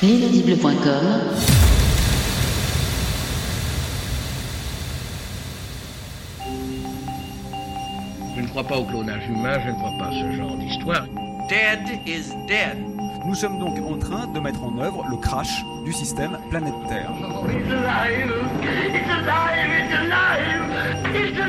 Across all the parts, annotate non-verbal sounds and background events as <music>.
L'inaudible.com Je ne crois pas au clonage humain, je ne crois pas à ce genre d'histoire. Dead is dead. Nous sommes donc en train de mettre en œuvre le crash du système planète Terre. Delta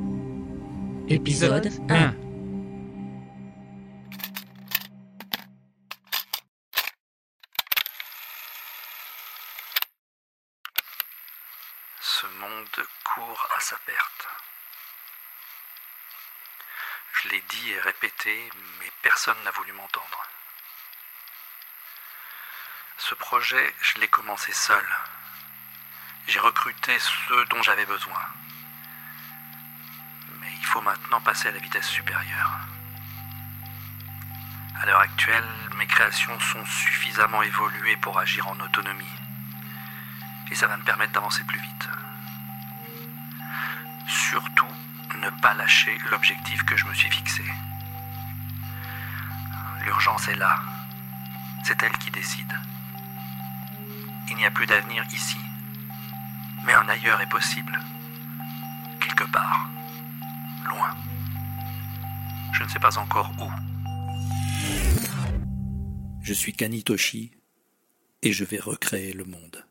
Épisode 1. Ce monde court à sa perte. Je l'ai dit et répété, mais personne n'a voulu m'entendre. Ce projet, je l'ai commencé seul. J'ai recruté ceux dont j'avais besoin. Faut maintenant passer à la vitesse supérieure. À l'heure actuelle, mes créations sont suffisamment évoluées pour agir en autonomie. Et ça va me permettre d'avancer plus vite. Surtout, ne pas lâcher l'objectif que je me suis fixé. L'urgence est là. C'est elle qui décide. Il n'y a plus d'avenir ici. Mais un ailleurs est possible. Quelque part. Loin. Je ne sais pas encore où. Je suis Kanitoshi et je vais recréer le monde.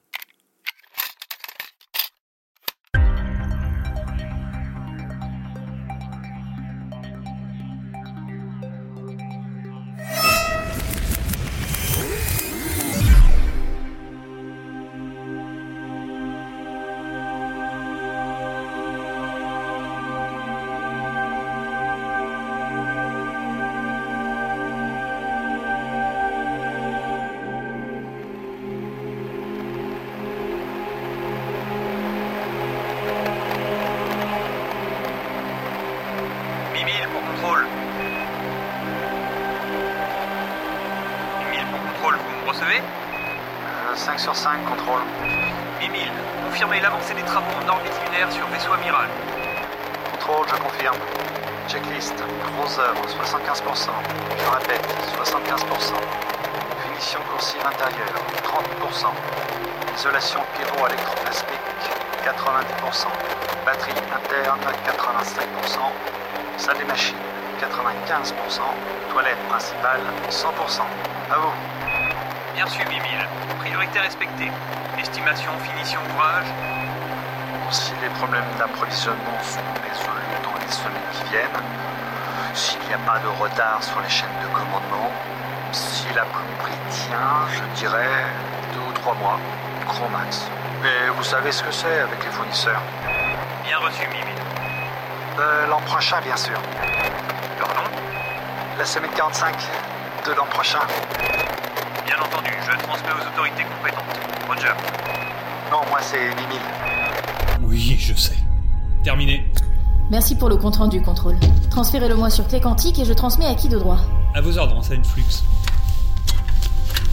L'avancée des travaux en orbite lunaire sur vaisseau amiral. Contrôle, je confirme. Checklist, gros œuvre, 75%. Je répète, 75%. Finition coursive intérieure, 30%. Isolation pyro-électroplasmique, 90%. Batterie interne, 85%. Salle des machines, 95%. Toilette principale, 100%. À vous. Bien su, Mimile. Priorité respectée. Estimation, finition d'ouvrage. Si les problèmes d'approvisionnement sont résolus dans les semaines qui viennent, s'il n'y a pas de retard sur les chaînes de commandement, si la plomberie tient, je dirais deux ou trois mois, gros max. Mais vous savez ce que c'est avec les fournisseurs? Bien reçu, Mimile. Euh, l'an prochain, bien sûr. Pardon La semaine 45 de l'an prochain. Bien entendu, je transmets aux autorités compétentes. Roger. Non, moi c'est Mimile. Oui, je sais. Terminé. Merci pour le compte-rendu, contrôle. Transférez-le-moi sur clé quantique et je transmets à qui de droit? À vos ordres, enseigne Flux.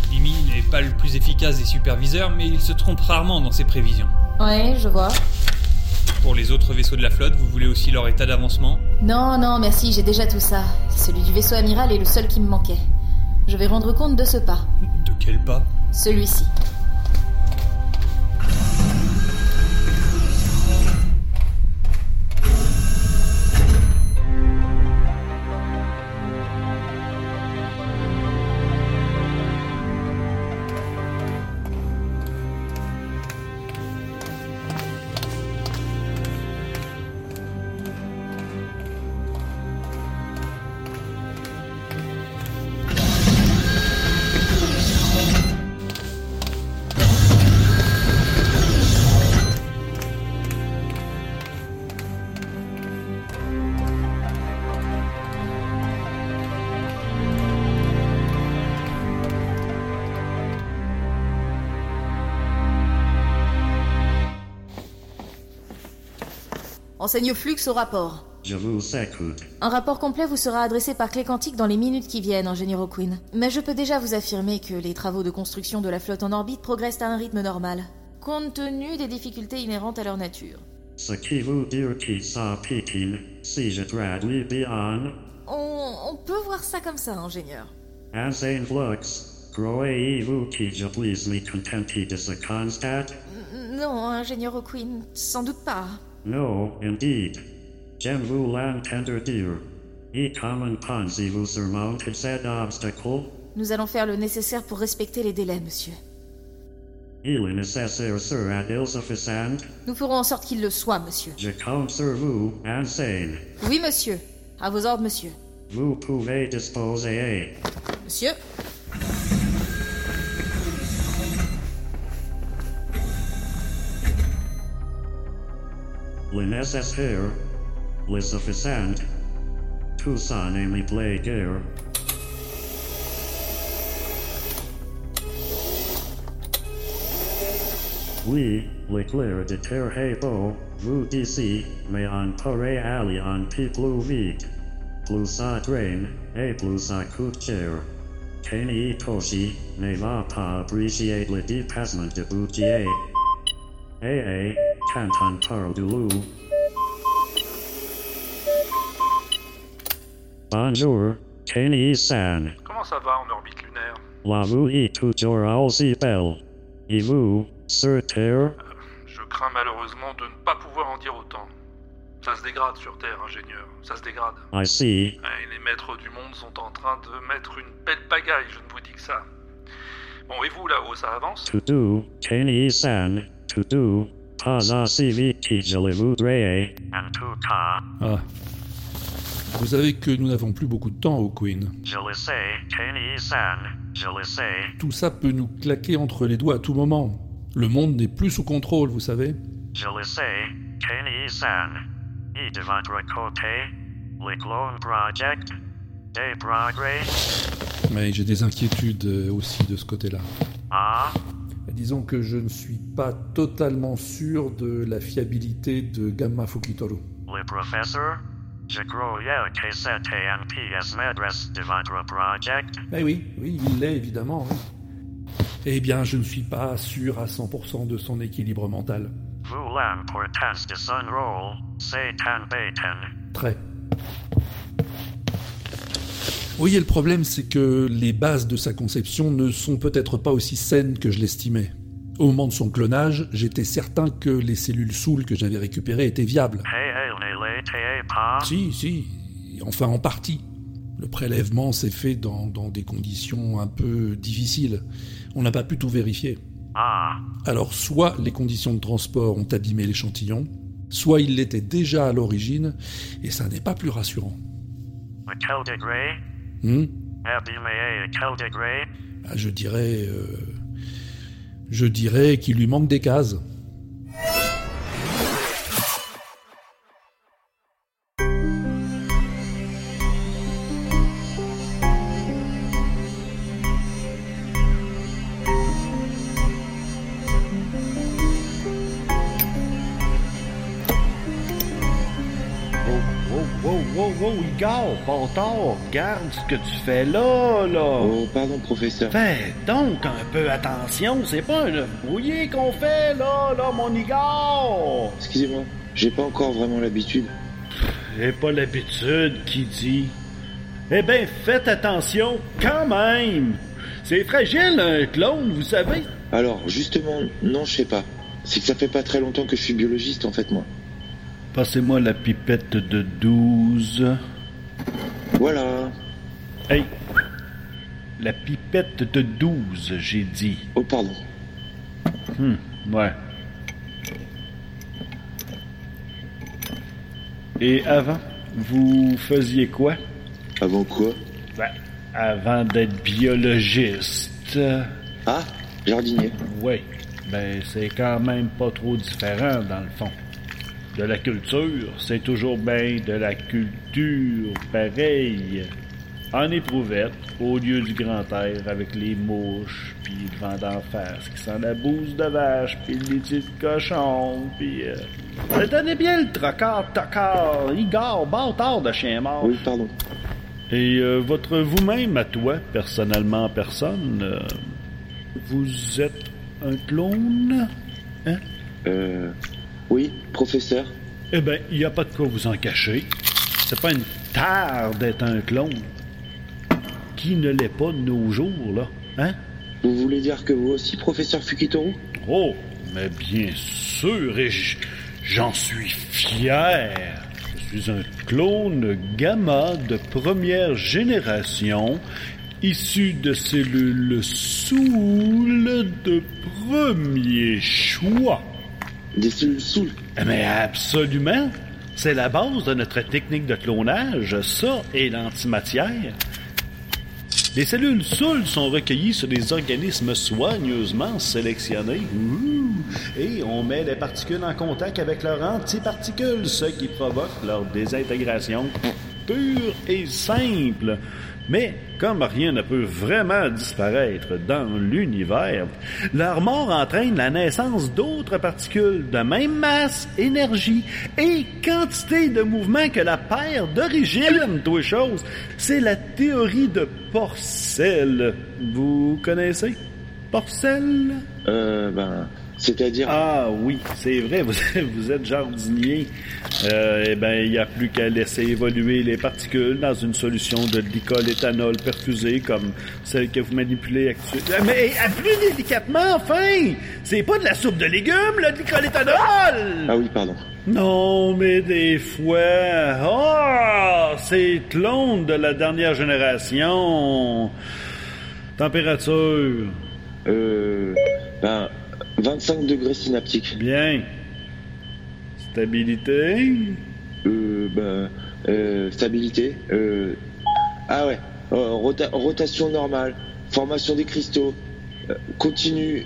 Mimi n'est pas le plus efficace des superviseurs, mais il se trompe rarement dans ses prévisions. Ouais, je vois. Pour les autres vaisseaux de la flotte, vous voulez aussi leur état d'avancement? Non, non, merci, j'ai déjà tout ça. Celui du vaisseau amiral est le seul qui me manquait. Je vais rendre compte de ce pas. De quel pas? Celui-ci. Enseigne Flux au rapport. Je vous écoute. Un rapport complet vous sera adressé par clé quantique dans les minutes qui viennent, ingénieur O'Quinn. Mais je peux déjà vous affirmer que les travaux de construction de la flotte en orbite progressent à un rythme normal, compte tenu des difficultés inhérentes à leur nature. Ce qui veut dire qu'il s'applique, si je traduis bien, On, on peut voir ça comme ça, ingénieur. un flux. Croyez-vous que je puisse me contenter de ce constat? Non, ingénieur O'Quinn, sans doute pas. No, indeed. J'aime vous l'entendre dire. Et comment pensez-vous surmonter cet obstacle? Nous allons faire le nécessaire pour respecter les délais, monsieur. Il est nécessaire sera-t-il suffisant? Nous ferons en sorte qu'il le soit, monsieur. Je compte sur vous, insane. Oui, monsieur. À vos ordres, monsieur. Vous pouvez disposer. Monsieur Le suffisant. Tout ça ne me plaît guère. Oui, l'éclair de terre beau, vous d'ici, mais on pourrait aller un peu plus vite. Plus ça traîne, et plus ça coûte cher. Kenny Toshi ne va pas apprécier le dépassement de budget. Eh eh, quand on parle de loup. Bonjour, Kenny-san. Comment ça va en orbite lunaire? La vie est toujours aussi belle. Et vous, sur Terre? Je crains malheureusement de ne pas pouvoir en dire autant. Ça se dégrade sur Terre, ingénieur. Ça se dégrade. I see. Et les maîtres du monde sont en train de mettre une belle pagaille, je ne vous dis que ça. Bon, et vous là-haut, ça avance? To do, Kenny-san, to do, tout cas, Ah. Vous savez que nous n'avons plus beaucoup de temps au Queen. je le sais, je le sais. Tout ça peut nous claquer entre les doigts à tout moment. Le monde n'est plus sous contrôle, vous savez. Je le sais, Kenny-san. Et de votre côté, le Clone Project, des progrès. Mais j'ai des inquiétudes euh, aussi de ce côté-là. Ah, Disons que je ne suis pas totalement sûr de la fiabilité de Gamma Fukitoru. le professeur, je croyais que c'était un PS maîtresse de votre project. Eh oui, oui, il l'est évidemment. oui. Eh bien, je ne suis pas sûr à 100% de son équilibre mental. Vous l'importance de son rôle, c'est embêtant. Très. Oui, et le problème, c'est que les bases de sa conception ne sont peut-être pas aussi saines que je l'estimais. Au moment de son clonage, j'étais certain que les cellules Soul que j'avais récupérées étaient viables. Et elle ne l'était pas. Si, si, enfin en partie. Le prélèvement s'est fait dans, dans des conditions un peu difficiles. On n'a pas pu tout vérifier. Ah, Alors soit les conditions de transport ont abîmé l'échantillon, soit il l'était déjà à l'origine, et ça n'est pas plus rassurant. Hmm? Ah, je dirais... euh, je dirais qu'il lui manque des cases. Oh, Igor, bâtard, regarde ce que tu fais là, là. Oh, pardon, professeur. Fais donc un peu attention, c'est pas un œuf brouillé qu'on fait là, là, mon Igor. Excusez-moi, j'ai pas encore vraiment l'habitude. J'ai pas l'habitude, qui dit? Eh ben, faites attention, quand même. C'est fragile, un clone, vous savez. Alors, justement, non, je sais pas. C'est que ça fait pas très longtemps que je suis biologiste, en fait, moi. Passez-moi la pipette de 12. Voilà. Hey, la pipette de 12, j'ai dit. Oh, pardon. Hum, ouais. Et avant, vous faisiez quoi? Avant quoi? Ben, avant d'être biologiste. Ah, jardinier. Oui. Ben, c'est quand même pas trop différent, dans le fond. De la culture, c'est toujours bien de la culture, pareil. en éprouvette, au lieu du grand air, avec les mouches, puis le vent d'en face qui sent la bouse de vache, puis le litier de cochon, puis... Euh... Tenez bien le trocard, tocard, Igor, bâtard de chien mort. Oui, pardon. Et euh, votre vous-même, à toi, personnellement, personne, euh, vous êtes un clone, hein? Euh... Oui, professeur. Eh ben, il n'y a pas de quoi vous en cacher. C'est pas une tare d'être un clone. Qui ne l'est pas de nos jours, là, hein? Vous voulez dire que vous aussi, professeur Fukitoru? Oh, mais bien sûr, et j'en suis fier. Je suis un clone gamma de première génération, issu de cellules Soul de premier choix. Des cellules Soul Mais absolument. C'est la base de notre technique de clonage, ça et l'antimatière. Les cellules Soul sont recueillies sur des organismes soigneusement sélectionnés. Et on met les particules en contact avec leurs antiparticules, ce qui provoque leur désintégration pure et simple. Mais comme rien ne peut vraiment disparaître dans l'univers, leur mort entraîne la naissance d'autres particules de même masse, énergie et quantité de mouvement que la paire d'origine, deux choses. C'est la théorie de Porcel. Vous connaissez Porcel? Euh, ben, c'est-à-dire? Ah oui, c'est vrai, <laughs> vous, vous êtes jardinier. Euh, eh ben, il n'y a plus qu'à laisser évoluer les particules dans une solution de glycol éthanol perfusé comme celle que vous manipulez actuellement. Mais eh, plus délicatement, enfin! C'est pas de la soupe de légumes, le glycol éthanol! Ah oui, pardon. Non, mais des fois... Oh! C'est clone de la dernière génération. Température? Euh... Ben... 25 degrés synaptiques. Bien. Stabilité Euh, ben, euh, stabilité. Euh, ah ouais. Euh, rota rotation normale. Formation des cristaux. Euh, continue.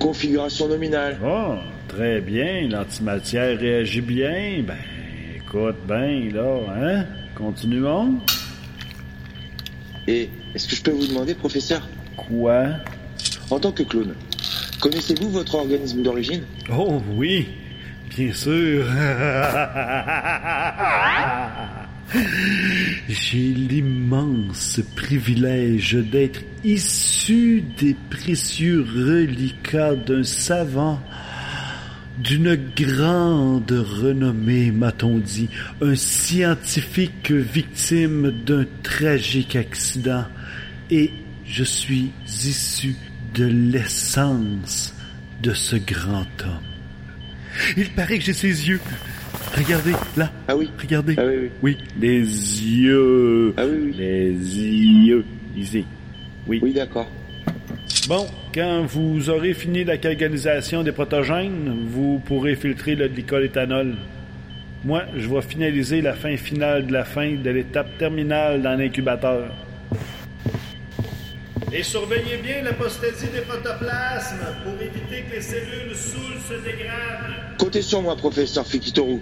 Configuration nominale. Oh, très bien. L'antimatière réagit bien. Ben, écoute bien, là, hein? Continuons. Et est-ce que je peux vous demander, professeur? Quoi? En tant que clone, Connaissez-vous votre organisme d'origine? Oh oui, bien sûr. J'ai l'immense privilège d'être issu des précieux reliquats d'un savant d'une grande renommée, m'a-t-on dit, un scientifique victime d'un tragique accident, et je suis issu de l'essence de ce grand homme. Il paraît que j'ai ses yeux. Regardez, là. Ah oui. Regardez. Ah oui, oui. Oui, les yeux. Ah oui, oui. Les yeux. Ici. Oui. Oui, d'accord. Bon, quand vous aurez fini la calganisation des protogènes, vous pourrez filtrer le glycol éthanol. Moi, je vais finaliser la fin finale de la fin de l'étape terminale dans l'incubateur. Et surveillez bien l'apostasie des protoplasmes pour éviter que les cellules saoules se dégradent. Comptez sur moi, professeur Fukitoru.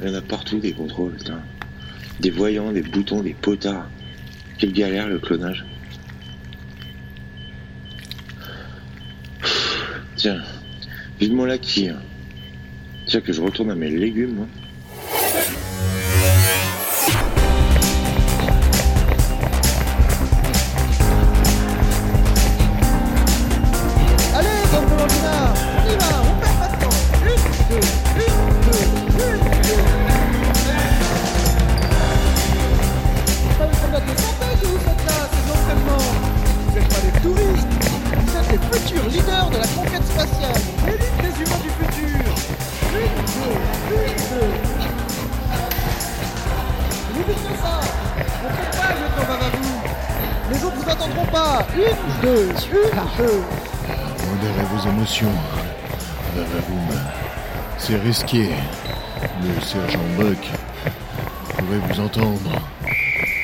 Il y en a partout des contrôles, putain. Des voyants, des boutons, des potards. Quelle galère le clonage. Tiens, vivement la qui. Hein. Tiens que je retourne à mes légumes, moi. Pas. Une, deux, une, deux. Modérez vos émotions. Vavaboum. C'est risqué. Le sergent Buck pourrait vous entendre.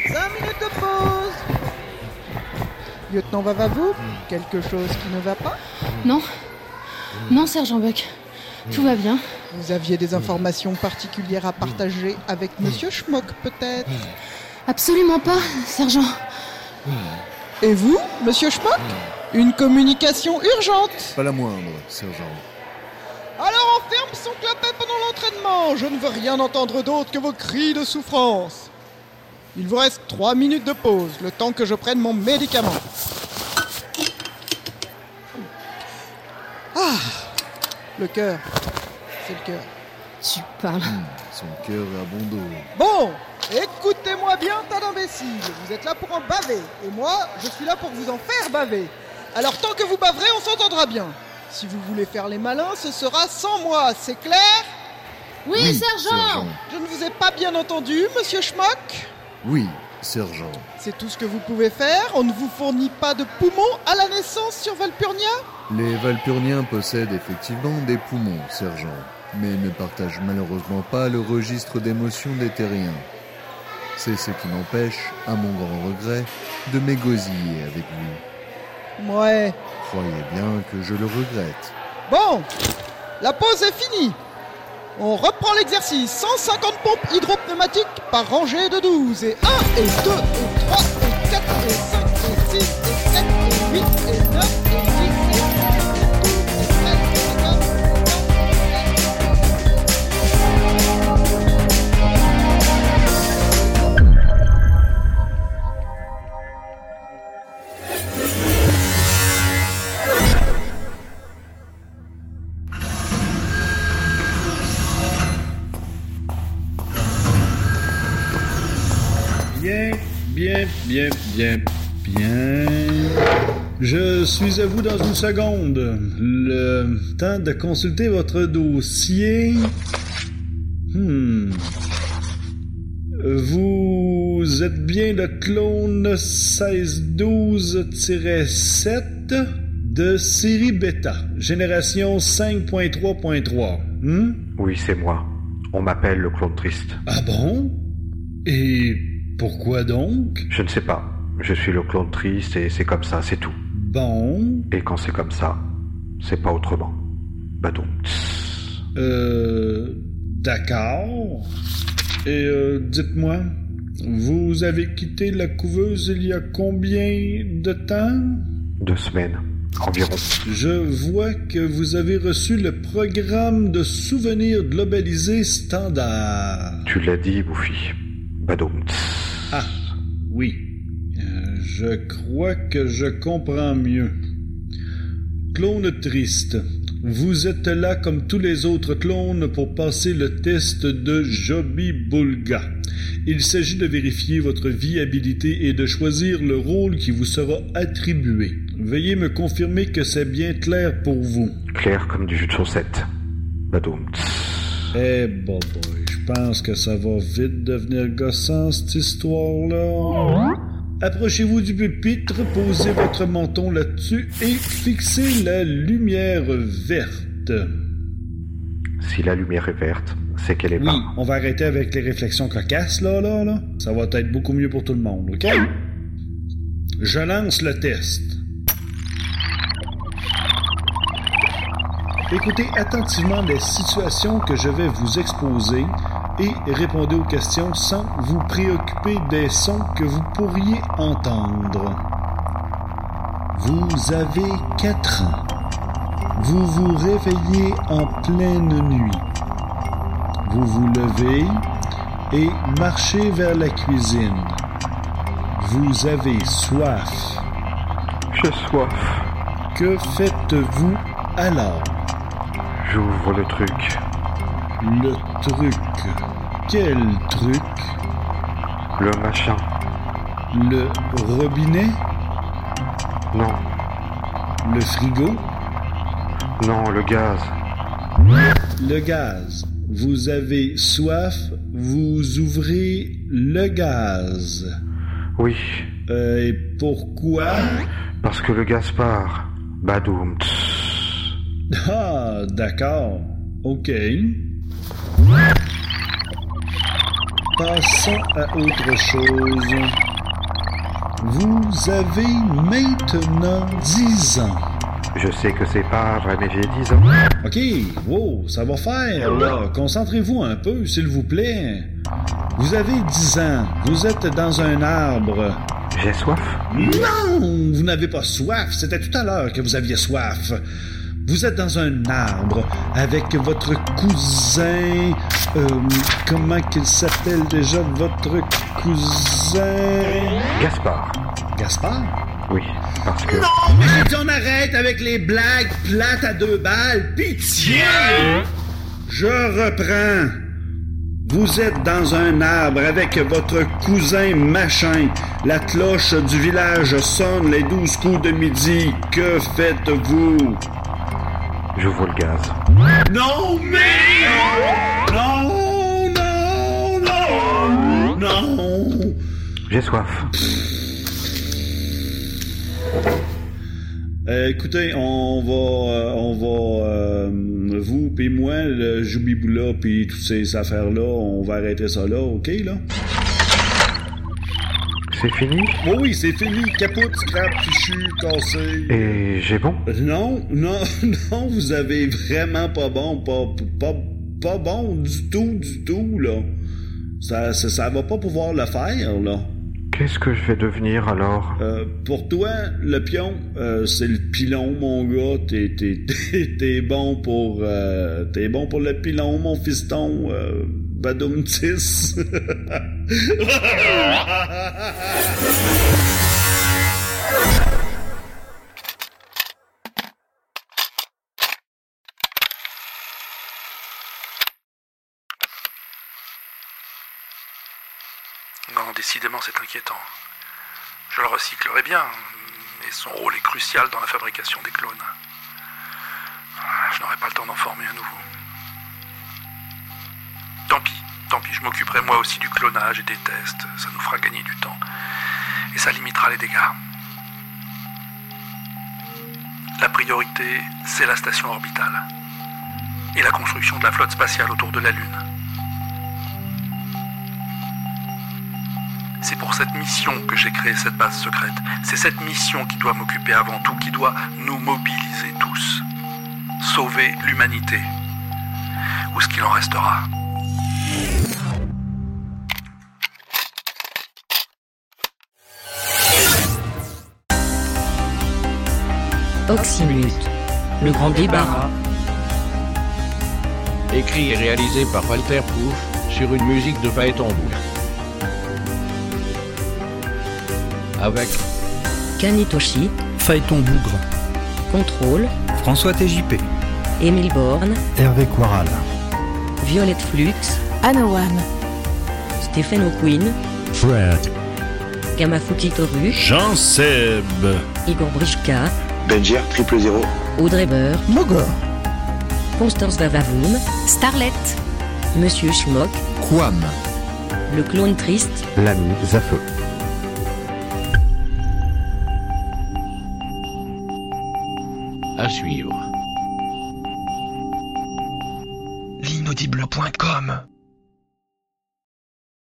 5 minutes de pause Lieutenant Vavavou, quelque chose qui ne va pas? Non. Non, sergent Buck. Tout va bien. Vous aviez des informations particulières à partager avec Monsieur Schmock, peut-être? Absolument pas, sergent. Et vous, Monsieur Schmock Une communication urgente Pas la moindre, sergent. Alors on ferme son clapet pendant l'entraînement. Je ne veux rien entendre d'autre que vos cris de souffrance. Il vous reste trois minutes de pause, le temps que je prenne mon médicament. Ah Le cœur. C'est le cœur. Tu parles. Son cœur est à bon dos. Bon, écoutez-moi bien, tas d'imbéciles. Vous êtes là pour en baver. Et moi, je suis là pour vous en faire baver. Alors tant que vous baverez, on s'entendra bien. Si vous voulez faire les malins, ce sera sans moi, c'est clair? Oui, Oui, sergent. sergent. Je ne vous ai pas bien entendu, monsieur Schmock? Oui, sergent. C'est tout ce que vous pouvez faire On ne vous fournit pas de poumons à la naissance sur Valpurnia Les Valpurniens possèdent effectivement des poumons, sergent, mais ne partagent malheureusement pas le registre d'émotions des terriens. C'est ce qui m'empêche, à mon grand regret, de m'égosiller avec lui. Ouais. Croyez bien que je le regrette. Bon, la pause est finie. On reprend l'exercice. 150 pompes hydropneumatiques par rangée de 12. Et 1, et 2, et 3, et 4, et 5, et 6, et 7, et 8, et 9, et 10, bien, bien, bien. Je suis à vous dans une seconde. Le temps de consulter votre dossier. Hmm. Vous êtes bien le clone 1612-7 de série bêta, génération 5.3.3. Hmm? Oui, c'est moi. On m'appelle le clone triste. Ah bon? Et pourquoi donc? Je ne sais pas. Je suis le clone triste et c'est comme ça, c'est tout. Bon. Et quand c'est comme ça, c'est pas autrement. Bah donc. Euh. D'accord. Et euh, dites-moi, vous avez quitté la couveuse il y a combien de temps? Deux semaines, environ. Je vois que vous avez reçu le programme de souvenirs globalisé standard. Tu l'as dit, Bouffi. Badoum. Ah, oui. Euh, je crois que je comprends mieux. Clone triste. Vous êtes là comme tous les autres clones pour passer le test de Joby Bulga. Il s'agit de vérifier votre viabilité et de choisir le rôle qui vous sera attribué. Veuillez me confirmer que c'est bien clair pour vous. Clair comme du jus de chaussette. Badoum. Eh bon boy, pense que ça va vite devenir gossant cette histoire-là. Approchez-vous du pupitre, posez votre menton là-dessus et fixez la lumière verte. Si la lumière est verte, c'est qu'elle est Oui, pas. on va arrêter avec les réflexions cocasses là, là, là. Ça va être beaucoup mieux pour tout le monde, ok? Je lance le test. Écoutez attentivement les situations que je vais vous exposer et répondez aux questions sans vous préoccuper des sons que vous pourriez entendre. Vous avez 4 ans. Vous vous réveillez en pleine nuit. Vous vous levez et marchez vers la cuisine. Vous avez soif. J'ai soif. Que faites-vous alors? J'ouvre le truc. Le truc. Quel truc? Le machin. Le robinet? Non. Le frigo? Non, le gaz. Le gaz. Vous avez soif, vous ouvrez le gaz. Oui. Euh, et pourquoi? Parce que le gaz part. Badoum. Ah, d'accord. OK. Passons à autre chose. Vous avez maintenant 10 ans. Je sais que c'est pas vrai, mais j'ai 10 ans. Ok, wow, ça va faire, là. Concentrez-vous un peu, s'il vous plaît. Vous avez 10 ans. Vous êtes dans un arbre. J'ai soif Non, vous n'avez pas soif. C'était tout à l'heure que vous aviez soif. Vous êtes dans un arbre avec votre cousin. euh, comment qu'il s'appelle déjà votre cousin? Gaspard. Gaspard? Oui, parce que. Non, mais j'ai dit on arrête avec les blagues plates à deux balles. Pitié Je reprends. Vous êtes dans un arbre avec votre cousin machin. La cloche du village sonne les douze coups de midi. Que faites-vous? J'ouvre le gaz. Non, mais... Non, non, non, non. J'ai soif. Euh, écoutez, on va, euh, on va, euh, vous puis moi, le Joubiboula puis toutes ces affaires-là, on va arrêter ça là, ok là? C'est fini Oui, oui, c'est fini. Capote, scrap, fichu, cassé. Et j'ai bon Non, non, <laughs> non, vous avez vraiment pas bon, pas, pas, pas bon du tout, du tout là. Ça, ça, ça va pas pouvoir le faire là. Qu'est-ce que je vais devenir alors Euh, pour toi, le pion, euh, c'est le pilon, mon gars. T'es, t'es, <laughs> t'es, bon pour, euh, t'es bon pour le pilon, mon fiston. Badoumtis. <laughs> <laughs> Non, décidément, c'est inquiétant. Je le recyclerai bien, mais son rôle est crucial dans la fabrication des clones. Je n'aurai pas le temps d'en former un nouveau. Je m'occuperai moi aussi du clonage et des tests. Ça nous fera gagner du temps. Et ça limitera les dégâts. La priorité, c'est la station orbitale. Et la construction de la flotte spatiale autour de la Lune. C'est pour cette mission que j'ai créé cette base secrète. C'est cette mission qui doit m'occuper avant tout, qui doit nous mobiliser tous. Sauver l'humanité. Ou ce qu'il en restera. Oxymute, le grand débarras. Écrit et réalisé par Walter Proof sur une musique de Phaéton Avec Kanitoshi, Phaéton Bougre, Contrôle, François TJP, Émile Borne, Hervé Quaral, Violette Flux, Anowan, Stephen O'Quinn, Fred, Gamafuki Toru, Jean-Seb, Igor Brichka, Benjer triple zéro. Audrey Beur, Mogor, Constance Vavavoum, Starlet, Monsieur Schmock, Quam, le clone triste, L'ami Zafeu. à suivre.